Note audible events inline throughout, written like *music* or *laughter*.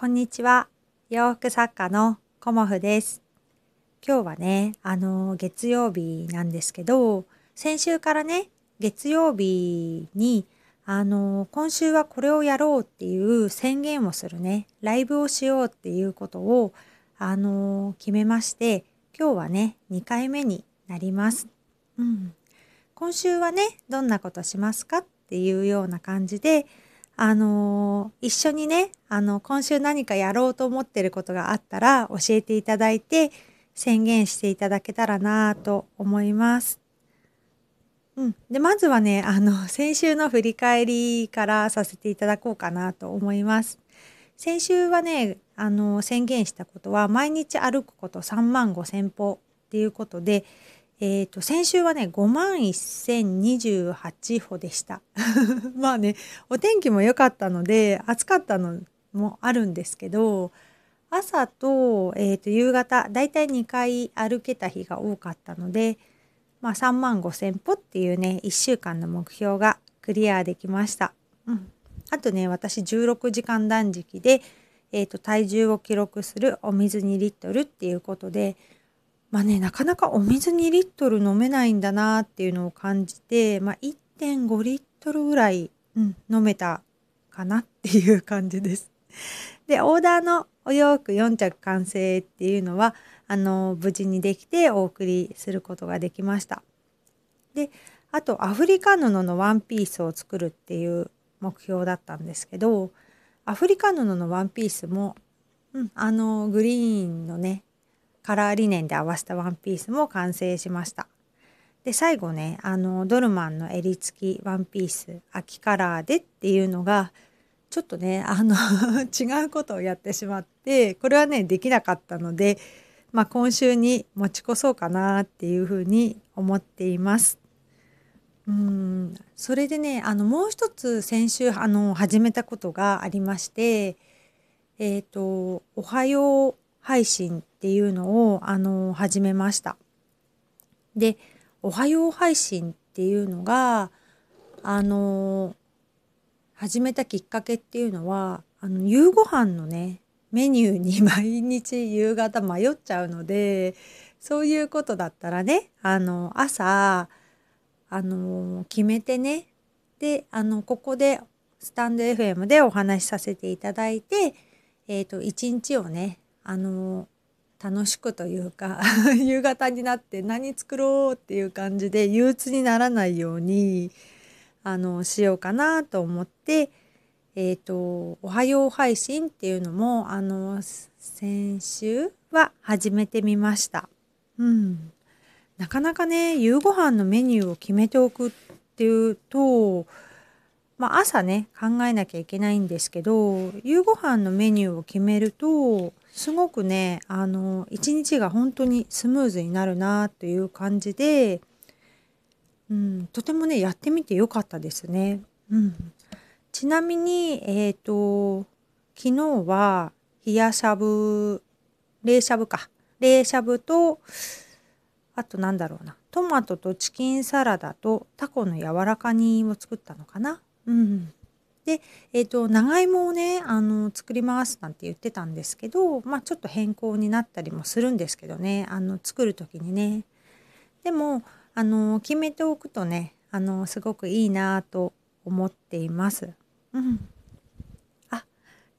こんにちは。洋服作家のコモフです。今日はね、あの、月曜日なんですけど、先週からね、月曜日に、あの、今週はこれをやろうっていう宣言をするね、ライブをしようっていうことを、あの、決めまして、今日はね、2回目になります。うん。今週はね、どんなことしますかっていうような感じで、あの一緒にね、あの、今週何かやろうと思ってることがあったら教えていただいて宣言していただけたらなと思います。うん。で、まずはね、あの、先週の振り返りからさせていただこうかなと思います。先週はね、あの、宣言したことは、毎日歩くこと3万5千歩っていうことで、えっ、と、先週はね、5万1028歩でした。*laughs* まあね、お天気も良かったので、暑かったのもあるんですけど、朝と、えっ、と、夕方、だいたい2回歩けた日が多かったので、まあ3万5千歩っていうね、1週間の目標がクリアできました。うん。あとね、私16時間断食で、えっ、と、体重を記録するお水2リットルっていうことで、まあね、なかなかお水2リットル飲めないんだなっていうのを感じて、まあ、1.5リットルぐらい、うん、飲めたかなっていう感じです。*laughs* で、オーダーのお洋服4着完成っていうのは、あの、無事にできてお送りすることができました。で、あと、アフリカ布のワンピースを作るっていう目標だったんですけど、アフリカ布のワンピースも、うん、あの、グリーンのね、カラーリネンで合わせたワンピースも完成しました。で最後ねあのドルマンの襟付きワンピース秋カラーでっていうのがちょっとねあの *laughs* 違うことをやってしまってこれはねできなかったので、まあ、今週に持ち越そうかなっていうふうに思っています。うんそれでねあのもう一つ先週あの始めたことがありましてえっ、ー、と「おはよう配信」っていうのをあの始めました。で「おはよう配信」っていうのがあの始めたきっかけっていうのはあの夕ご飯のねメニューに毎日夕方迷っちゃうのでそういうことだったらねあの朝あの決めてねであのここでスタンド FM でお話しさせていただいて、えーと、一日をねあの楽しくというか *laughs* 夕方になって何作ろうっていう感じで憂鬱にならないようにあのしようかなと思ってえっ、ー、と「おはよう配信」っていうのもあの先週は始めてみました。うん、なかなかね夕ご飯のメニューを決めておくっていうとまあ、朝ね考えなきゃいけないんですけど夕ご飯のメニューを決めるとすごくねあの一日が本当にスムーズになるなという感じで、うん、とてもねやってみてよかったですね。うん、ちなみにえっ、ー、と昨日は冷やしゃぶ冷しゃぶか冷しゃぶとあとなんだろうなトマトとチキンサラダとタコの柔らか煮を作ったのかな。うん、で、えーと、長芋をねあの作りますなんて言ってたんですけど、まあ、ちょっと変更になったりもするんですけどねあの作る時にね。でもあの決めておくとねあのすごくいいなと思っています。うん、あ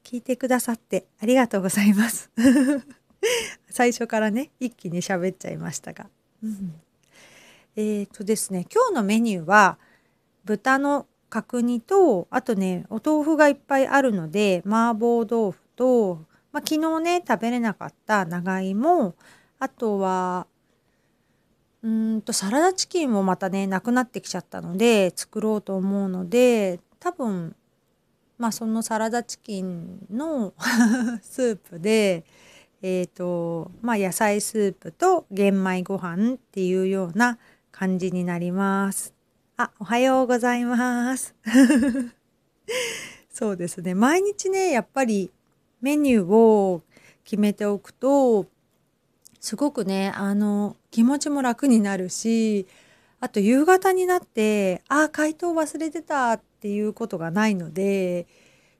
聞いてくださってありがとうございます。*laughs* 最初からね一気に喋っちゃいましたが。うん、えっ、ー、とですね今日のメニューは豚の角煮とあとねお豆腐がいっぱいあるので麻婆豆腐と、まあ、昨日ね食べれなかった長芋あとはうんとサラダチキンもまたねなくなってきちゃったので作ろうと思うので多分まあそのサラダチキンの *laughs* スープでえっ、ー、とまあ野菜スープと玄米ご飯っていうような感じになります。あ、おはようございます。*laughs* そうですね。毎日ね、やっぱりメニューを決めておくと、すごくね、あの、気持ちも楽になるし、あと夕方になって、ああ、回答忘れてたっていうことがないので、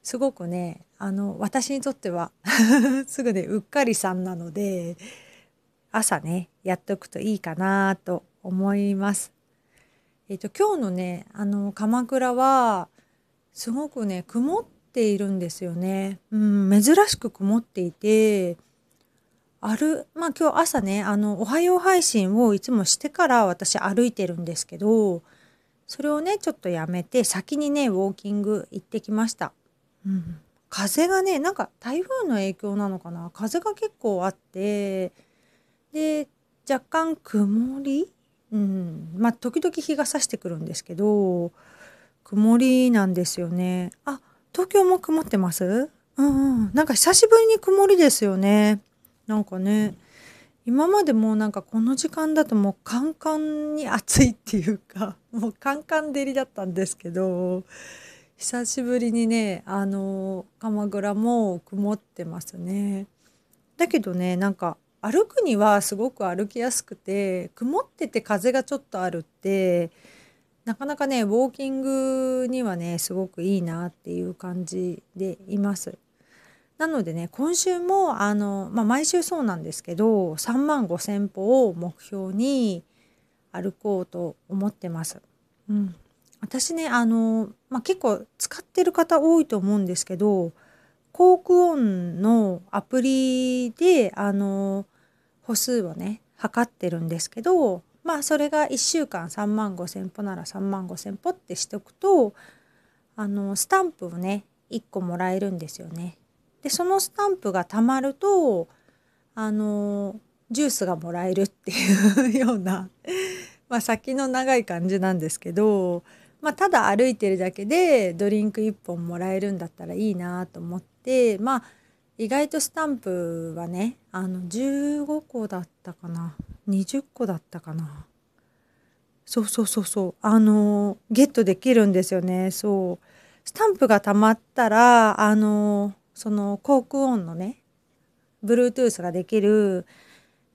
すごくねあの私にとっては *laughs* すぐねうっかりさんなので朝ねやっとくといいかなと思います。えっ、と今日のねあの鎌倉はすごくね曇っているんですよね。うん、珍しく曇っていてあるまあ今日朝ねあのおはよう配信をいつもしてから私歩いてるんですけどそれをねちょっとやめて先にねウォーキング行ってきました。うん、風がねなんか台風の影響なのかな？風が結構あってで若干曇り？うん。まあ時々日が差してくるんですけど曇りなんですよね。あ東京も曇ってます？うんうん。なんか久しぶりに曇りですよね。なんかね今までもなんかこの時間だともうカンカンに暑いっていうか *laughs* もうカンカン照りだったんですけど久しぶりにねあの鎌倉も曇ってますね。だけどねなんか歩くにはすごく歩きやすくて曇ってて風がちょっとあるってなかなかねウォーキングにはねすごくいいなっていう感じでいます。なのでね今週もあの、まあ、毎週そうなんですけど3万5,000歩を目標に歩こうと思ってます。うん、私ねあの、まあ、結構使ってる方多いと思うんですけど航空音のアプリであの歩数をね測ってるんですけどまあそれが1週間3万5,000歩なら3万5,000歩ってしておくとあのスタンプをね1個もらえるんですよね。でそのスタンプがたまるとあのジュースがもらえるっていうような *laughs* まあ先の長い感じなんですけどまあ、ただ歩いてるだけでドリンク1本もらえるんだったらいいなと思ってまあ意外とスタンプはねあの15個だったかな。20個だったかな。そうそうそうそう。あのゲットできるんですよね。そう。スタンプがたまったらあのその航空音のね Bluetooth ができる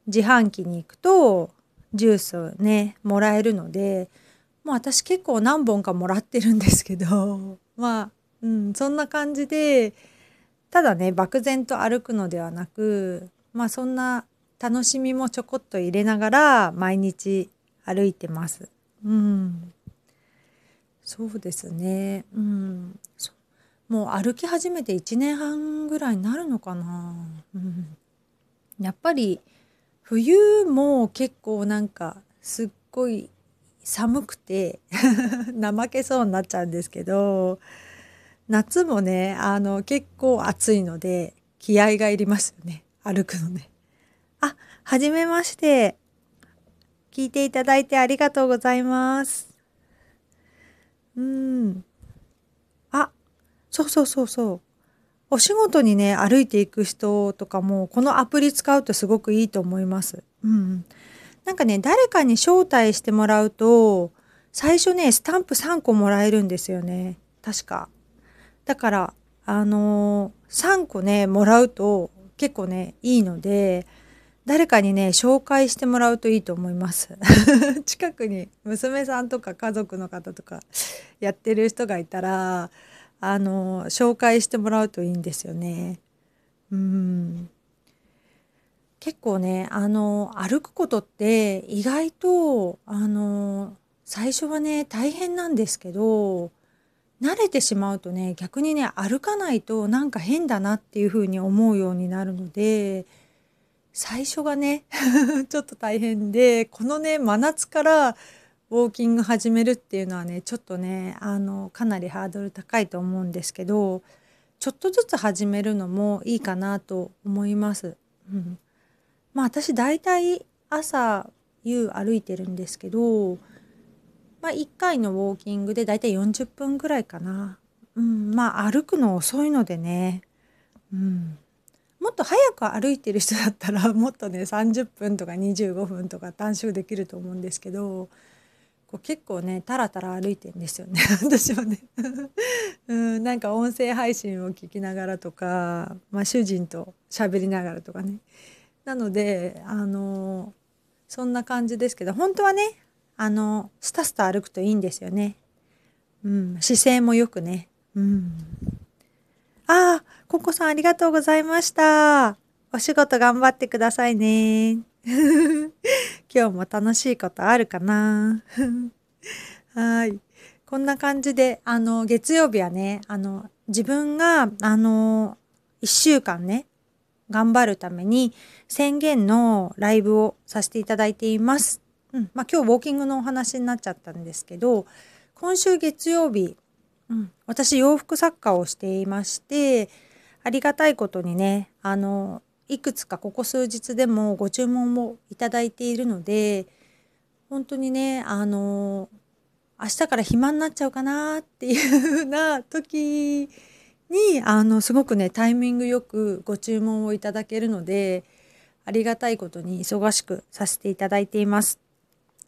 自販機に行くとジュースをねもらえるのでもう私結構何本かもらってるんですけど。*laughs* まあ、うん、そんな感じでただね漠然と歩くのではなくまあそんな楽しみもちょこっと入れながら毎日歩いてます。うん、そうですね、うん、もう歩き始めて1年半ぐらいになるのかな。うん、やっぱり冬も結構なんかすっごい寒くて *laughs* 怠けそうになっちゃうんですけど夏もねあの結構暑いので気合がいりますよね歩くのね。あはじめまして聞いていただいてありがとうございます。うんあそうそうそうそうお仕事にね歩いていく人とかもこのアプリ使うとすごくいいと思います。うん、なんかね、誰かに招待してもらうと、最初ね、スタンプ3個もらえるんですよね。確か。だから、あのー、3個ね、もらうと結構ね、いいので、誰かにね、紹介してもらうといいと思います。*laughs* 近くに娘さんとか家族の方とかやってる人がいたら、あの、紹介してもらうといいんですよね。うん。結構ねあの歩くことって意外とあの最初はね大変なんですけど慣れてしまうとね逆にね歩かないとなんか変だなっていうふうに思うようになるので最初がね *laughs* ちょっと大変でこのね真夏からウォーキング始めるっていうのはねちょっとねあのかなりハードル高いと思うんですけどちょっとずつ始めるのもいいかなと思います。うんまあ私大体朝夕歩いてるんですけど、まあ、1回のウォーキングで大体40分ぐらいかな。うん、まあ歩くの遅いのでね、うん、もっと早く歩いてる人だったら *laughs* もっとね30分とか25分とか短縮できると思うんですけどこう結構ねタラタラ歩いてんですよね。*laughs* 私はね。*laughs* うん、なんか音声配信を聞きながらとか、まあ、主人と喋りながらとかね。なのであのそんな感じですけど本当はねあのスタスタ歩くといいんですよね。うん、姿勢もよくね。うん、ああ、ココさんありがとうございました。お仕事頑張ってくださいね。*laughs* 今日も楽しいことあるかな *laughs* はい。こんな感じで、あの、月曜日はね、あの、自分が、あの、一週間ね、頑張るために宣言のライブをさせていただいています。うん。まあ今日ウォーキングのお話になっちゃったんですけど、今週月曜日、うん、私洋服作家をしていまして、ありがたいことにね、あの、いくつかここ数日でもご注文をいただいているので、本当にね、あの、明日から暇になっちゃうかなっていうふうな時に、あの、すごくね、タイミングよくご注文をいただけるので、ありがたいことに忙しくさせていただいています。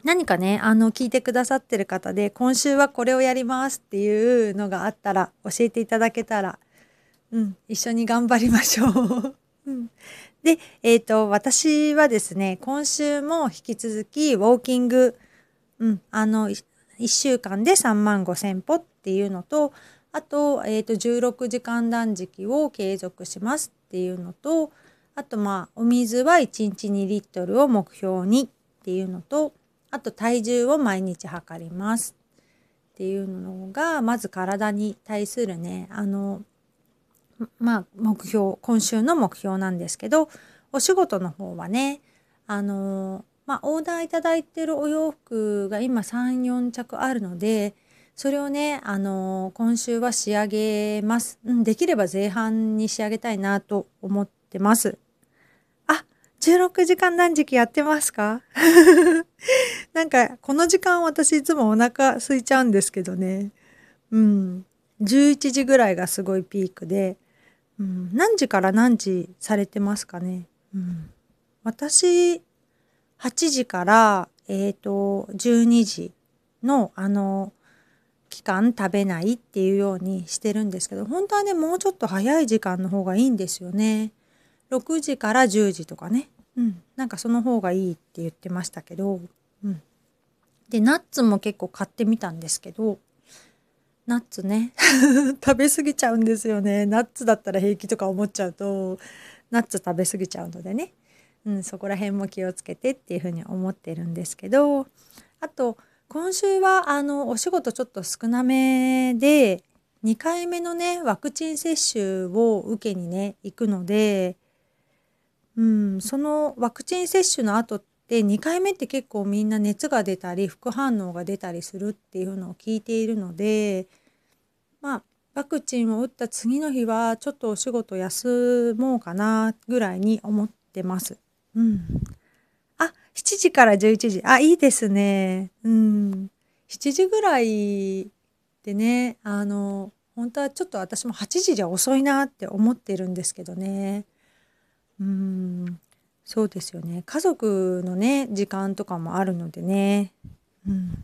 何かね、あの、聞いてくださってる方で、今週はこれをやりますっていうのがあったら、教えていただけたら、うん、一緒に頑張りましょう。*laughs* うん、で、えっ、ー、と、私はですね、今週も引き続き、ウォーキング、うん、あの、1週間で3万5千歩っていうのと、あと、えっ、ー、と、16時間断食を継続しますっていうのと、あと、まあ、お水は1日2リットルを目標にっていうのと、あと、体重を毎日測りますっていうのが、まず体に対するね、あの、まあ、目標、今週の目標なんですけど、お仕事の方はね、あの、まあ、オーダーいただいてるお洋服が今3、4着あるので、それをね、あの今週は仕上げます。うん、できれば前半に仕上げたいなと思ってます。16時間断食やってますか？*laughs* なんか、この時間私いつもお腹空いちゃうんですけどね。うん。11時ぐらいがすごいピークで、うん、何時から何時されてますかね？うん、私、8時から、えっ、ー、と、12時の、あの、期間食べないっていうようにしてるんですけど、本当はね、もうちょっと早い時間の方がいいんですよね。6時から10時とかね。うん。なんかその方がいいって言ってましたけど、うん。で、ナッツも結構買ってみたんですけど、ナッツね *laughs* 食べ過ぎちゃうんですよねナッツだったら平気とか思っちゃうとナッツ食べ過ぎちゃうのでね、うん、そこら辺も気をつけてっていうふうに思ってるんですけどあと今週はあのお仕事ちょっと少なめで2回目のねワクチン接種を受けにね行くので、うん、そのワクチン接種の後って2回目って結構みんな熱が出たり副反応が出たりするっていうのを聞いているのでまあワクチンを打った次の日はちょっとお仕事休もうかなぐらいに思ってます。うん。あ、7時から11時。あ、いいですね。うん。7時ぐらいでね、あの、本当はちょっと私も8時じゃ遅いなって思ってるんですけどね。うん。そうですよね。家族のね、時間とかもあるのでね。うん。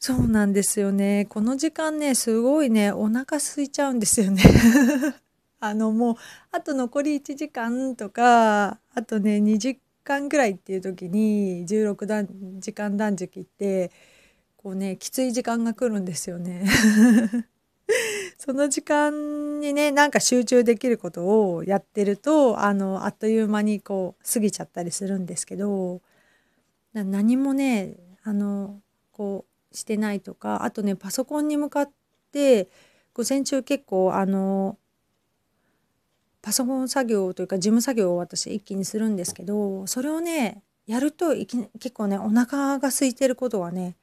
そうなんですよね。この時間ね、すごいね、お腹空いちゃうんですよね。*laughs* あのもう、あと残り1時間とか、あとね、2時間ぐらいっていう時に16段時間断食って、こうね、きつい時間が来るんですよね。その時間にね、なんか集中できることをやってると、あの、あっという間にこう、過ぎちゃったりするんですけど、何もね、あの、こう、してないとかあとねパソコンに向かって午前中結構あのパソコン作業というか事務作業を私一気にするんですけどそれをねやるといき結構ねお腹が空いてることはね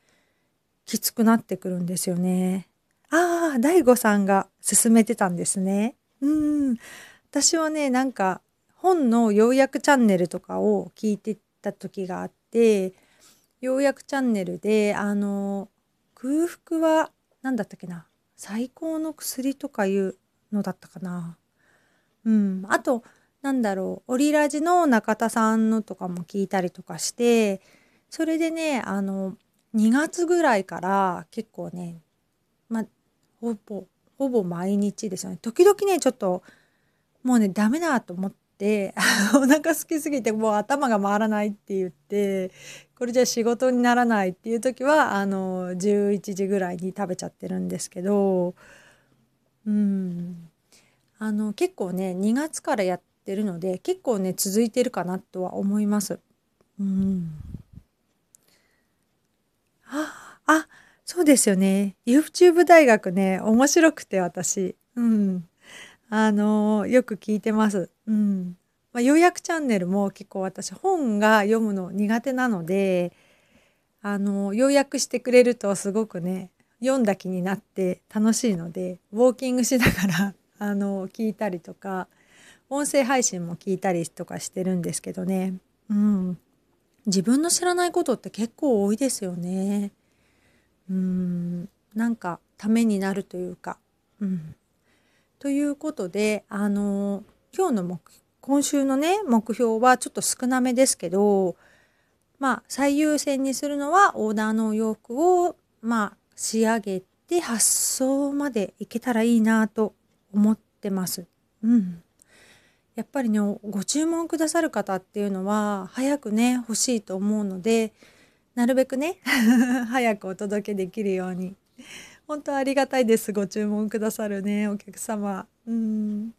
きつくなってくるんですよね。ああ大悟さんが勧めてたんですね。うん。私はねなんか本の要約チャンネルとかを聞いてた時があってようやくチャンネルであの空腹は何だったっけな？最高の薬とかいうのだったかな。うん。あとなんだろうオリラジの中田さんのとかも聞いたりとかしてそれでねあの2月ぐらいから結構ねほぼほぼ毎日ですよね。時々ねちょっともうねダメだと思って *laughs* お腹空きすぎてもう頭が回らないって言ってこれじゃ仕事にならないっていう時はあの11時ぐらいに食べちゃってるんですけどうん。あの結構ね2月からやってるので結構ね続いてるかなとは思います。うん、ああそうですよね YouTube 大学ね面白くて私。うんあのよく聞いてます。うんまあ、要約チャンネルも結構私本が読むの苦手なのであの要約してくれるとすごくね読んだ気になって楽しいのでウォーキングしながら *laughs* あの聞いたりとか音声配信も聞いたりとかしてるんですけどね、うん、自分の知らないことって結構多いですよね。うんなんかためになるというか。うん、ということであの今日の目今週のね目標はちょっと少なめですけどまあ最優先にするのはオーダーのお洋服をまあ仕上げて発送までいけたらいいなと思ってます。うん。やっぱりねご注文くださる方っていうのは早くね欲しいと思うのでなるべくね *laughs* 早くお届けできるように。本当ありがたいですご注文くださるねお客様。うん。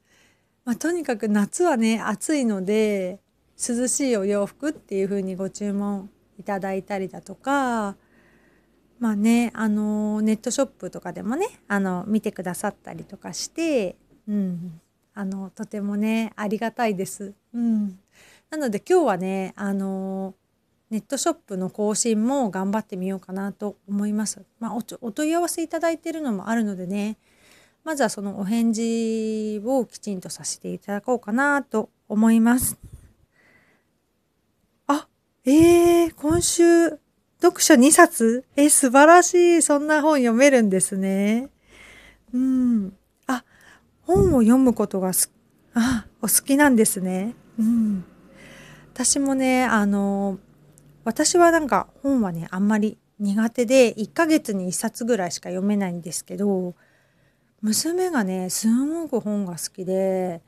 まあ、とにかく夏はね暑いので涼しいお洋服っていう風にご注文いただいたりだとかまあねあのネットショップとかでもねあの見てくださったりとかして、うん、あのとてもねありがたいです。うん、なので今日はねあのネットショップの更新も頑張ってみようかなと思います。まあ、お問い合わせいただいているのもあるのでねまずはそのお返事をきちんとさせていただこうかなと思います。あ、えー、今週読書2冊？え、素晴らしい。そんな本読めるんですね。うん。あ、本を読むことがす、あ、お好きなんですね。うん。私もね、あの、私はなんか本はね、あんまり苦手で、1ヶ月に1冊ぐらいしか読めないんですけど、娘がね、すごく本が好きで、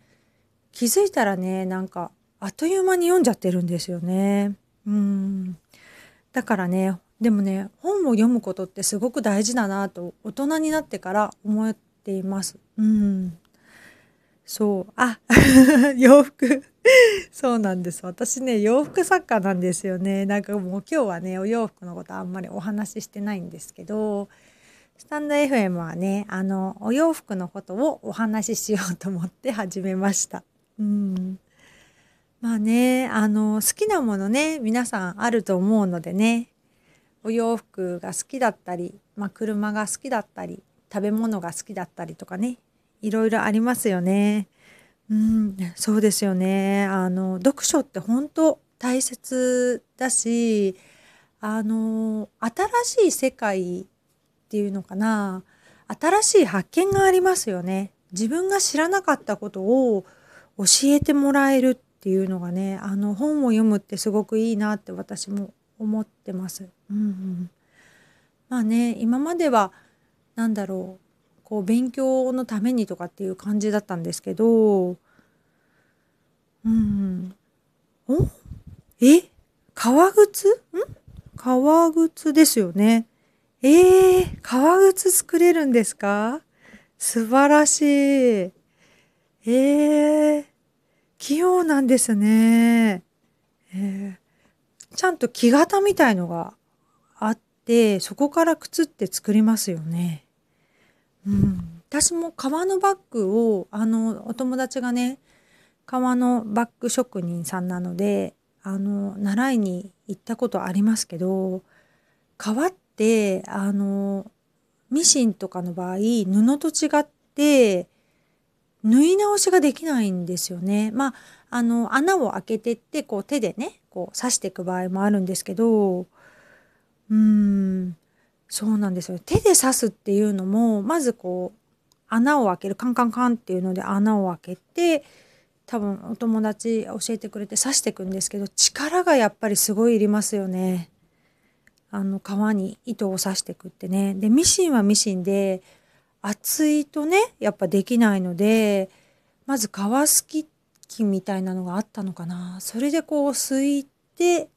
気づいたらね、なんか、あっという間に読んじゃってるんですよね。うん。だからねでもね本を読むことってすごく大事だなと大人になってから思っています。うんそうあ *laughs* 洋服 *laughs* そうなんです私ね洋服作家なんですよねなんかもう今日はねお洋服のことあんまりお話ししてないんですけどスタンド FM はねあのお洋服のことをお話ししようと思って *laughs* 始めました。うんまあね、あの、好きなものね、皆さんあると思うのでね、お洋服が好きだったり、まあ、車が好きだったり、食べ物が好きだったりとかね、いろいろありますよね。うん、そうですよね。あの、読書って本当大切だし、あの、新しい世界っていうのかな、新しい発見がありますよね。自分が知らなかったことを教えてもらえるっていうのがねあの本を読むってすごくいいなって私も思ってます。うん、うん、まあね今までは何だろうこう勉強のためにとかっていう感じだったんですけどうん、お？え？革靴？ん？革靴ですよね。えー、革靴作れるんですか？素晴らしい。えー、器用なんですね。えー、ちゃんと木型みたいのがあってそこから靴って作りますよね。うん、私も革のバッグをあのお友達がね革のバッグ職人さんなのであの習いに行ったことありますけど革ってあのミシンとかの場合布と違って縫い直しができないんですよね。まあ、あの穴を開けてってこう手でねこう刺していく場合もあるんですけどうんそうなんですよ手で刺すっていうのもまずこう穴を開けるカンカンカンっていうので穴を開けて多分お友達教えてくれて刺していくんですけど力がやっぱりすごいいりますよね。あの皮に糸を刺してくってね。でミシンはミシンで厚いとねやっぱできないのでまず皮すき器みたいなのがあったのかなそれでこうすいて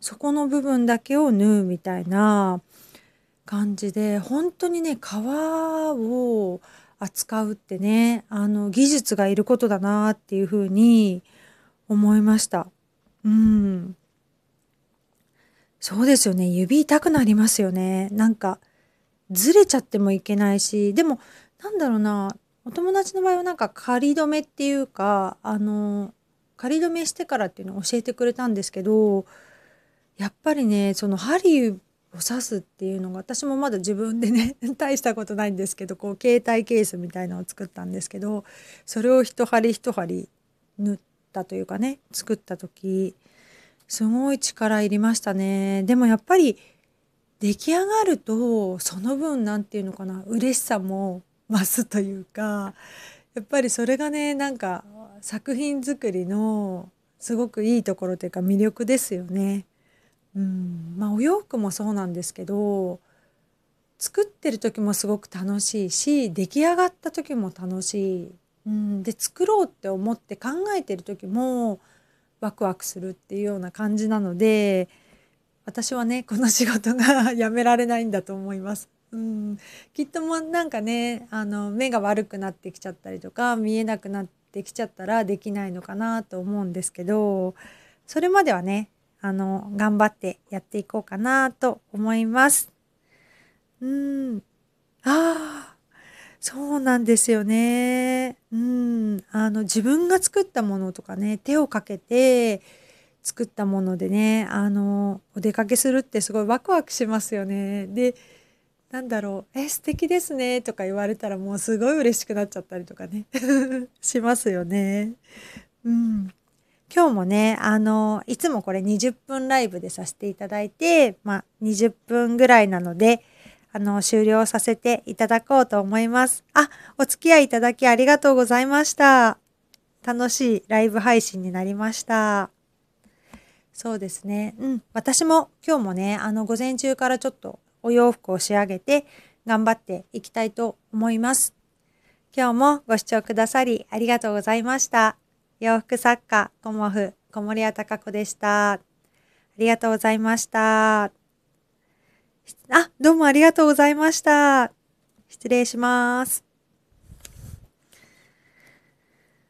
そこの部分だけを縫うみたいな感じで本当にね皮を扱うってね、あの、技術がいることだなっていうふうに思いました。うん。そうですよね。指痛くなりますよね。なんか、ずれちゃってもいけないし、でも、なんだろうな、お友達の場合はなんか仮止めっていうか、あの、仮止めしてからっていうのを教えてくれたんですけど、やっぱりね、その針を刺すっていうのが、私もまだ自分でね、*laughs* 大したことないんですけど、こう、携帯ケースみたいのを作ったんですけど、それを一針一針縫ったというかね、作った時、すごい力いりましたね。でもやっぱり、出来上がると、その分、なんていうのかな、嬉しさも増すというか、やっぱりそれがね、なんか、作品作りのすごくいいところというか魅力ですよね。うん、まあお洋服もそうなんですけど作ってる時もすごく楽しいし出来上がった時も楽しい、うん、で作ろうって思って考えてる時もワクワクするっていうような感じなので私はねこの仕事が *laughs* やめられないんだと思います。うん、きっともなんかねあの目が悪くなってきちゃったりとか見えなくなってきちゃったらできないのかなと思うんですけどそれまではねあの頑張ってやっていこうかなと思います。うんああそうなんですよね。うん。あの、自分が作ったものとかね、手をかけて作ったものでね、あの、お出かけするってすごいワクワクしますよね。で、なんだろう、え、素敵ですねとか言われたらもうすごい嬉しくなっちゃったりとかね、*laughs* しますよね。うん。今日もね、あの、いつもこれ20分ライブでさせていただいて、まあ、20分ぐらいなので、あの、終了させていただこうと思います。あ、お付き合いいただきありがとうございました。楽しいライブ配信になりました。そうですね。うん。私も今日もね、あの、午前中からちょっとお洋服を仕上げて頑張っていきたいと思います。今日もご視聴くださりありがとうございました。洋服作家、コモフ、小森屋隆子でした。ありがとうございました。あ、どうもありがとうございました。失礼します。